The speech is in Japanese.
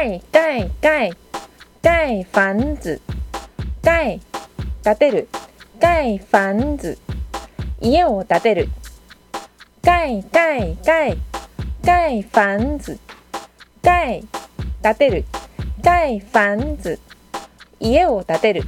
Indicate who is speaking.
Speaker 1: 盖盖盖盖房子盖建てる盖房子家を建てる盖盖盖盖房子盖建てる盖房子家を建てる